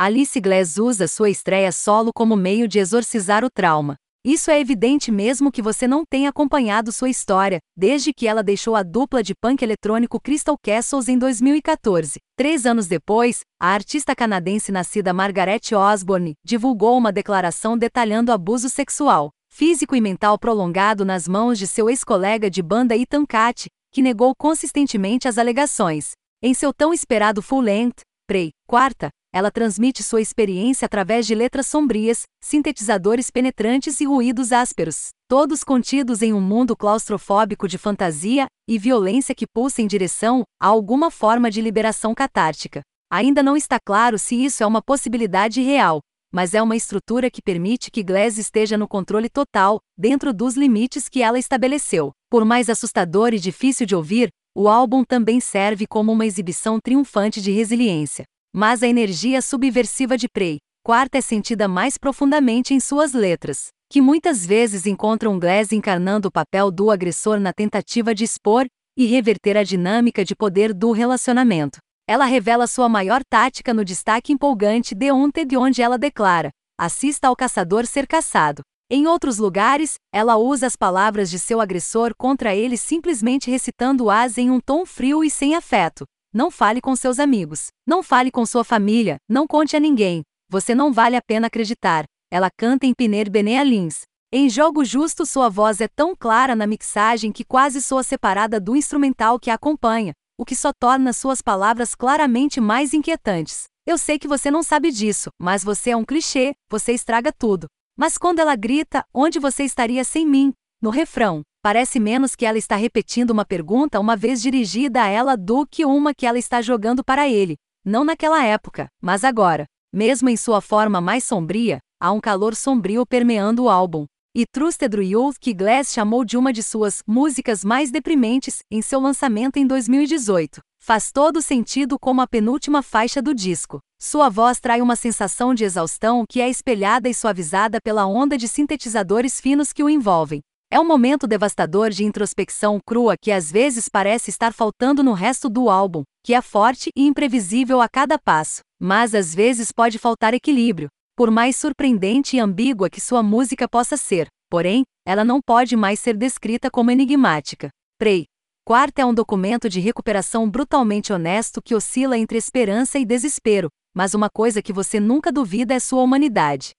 Alice Glass usa sua estreia solo como meio de exorcizar o trauma. Isso é evidente mesmo que você não tenha acompanhado sua história, desde que ela deixou a dupla de punk eletrônico Crystal Castles em 2014. Três anos depois, a artista canadense nascida Margaret Osborne divulgou uma declaração detalhando abuso sexual, físico e mental prolongado nas mãos de seu ex-colega de banda Ethan Cat, que negou consistentemente as alegações. Em seu tão esperado full-length, Prey, quarta, ela transmite sua experiência através de letras sombrias, sintetizadores penetrantes e ruídos ásperos, todos contidos em um mundo claustrofóbico de fantasia e violência que pulsa em direção a alguma forma de liberação catártica. Ainda não está claro se isso é uma possibilidade real, mas é uma estrutura que permite que Glass esteja no controle total, dentro dos limites que ela estabeleceu. Por mais assustador e difícil de ouvir, o álbum também serve como uma exibição triunfante de resiliência. Mas a energia subversiva de Prey, quarta é sentida mais profundamente em suas letras, que muitas vezes encontram Glass encarnando o papel do agressor na tentativa de expor e reverter a dinâmica de poder do relacionamento. Ela revela sua maior tática no destaque empolgante de Unted onde ela declara: assista ao caçador ser caçado. Em outros lugares, ela usa as palavras de seu agressor contra ele simplesmente recitando-as em um tom frio e sem afeto. Não fale com seus amigos. Não fale com sua família. Não conte a ninguém. Você não vale a pena acreditar. Ela canta em Piner Benealins. Em Jogo Justo, sua voz é tão clara na mixagem que quase soa separada do instrumental que a acompanha, o que só torna suas palavras claramente mais inquietantes. Eu sei que você não sabe disso, mas você é um clichê, você estraga tudo. Mas quando ela grita, onde você estaria sem mim? No refrão, parece menos que ela está repetindo uma pergunta uma vez dirigida a ela do que uma que ela está jogando para ele. Não naquela época, mas agora. Mesmo em sua forma mais sombria, há um calor sombrio permeando o álbum. E Trusted Youth que Glass chamou de uma de suas músicas mais deprimentes em seu lançamento em 2018. Faz todo sentido como a penúltima faixa do disco. Sua voz trai uma sensação de exaustão que é espelhada e suavizada pela onda de sintetizadores finos que o envolvem. É um momento devastador de introspecção crua que às vezes parece estar faltando no resto do álbum, que é forte e imprevisível a cada passo, mas às vezes pode faltar equilíbrio. Por mais surpreendente e ambígua que sua música possa ser, porém, ela não pode mais ser descrita como enigmática. Prey. Quarta é um documento de recuperação brutalmente honesto que oscila entre esperança e desespero, mas uma coisa que você nunca duvida é sua humanidade.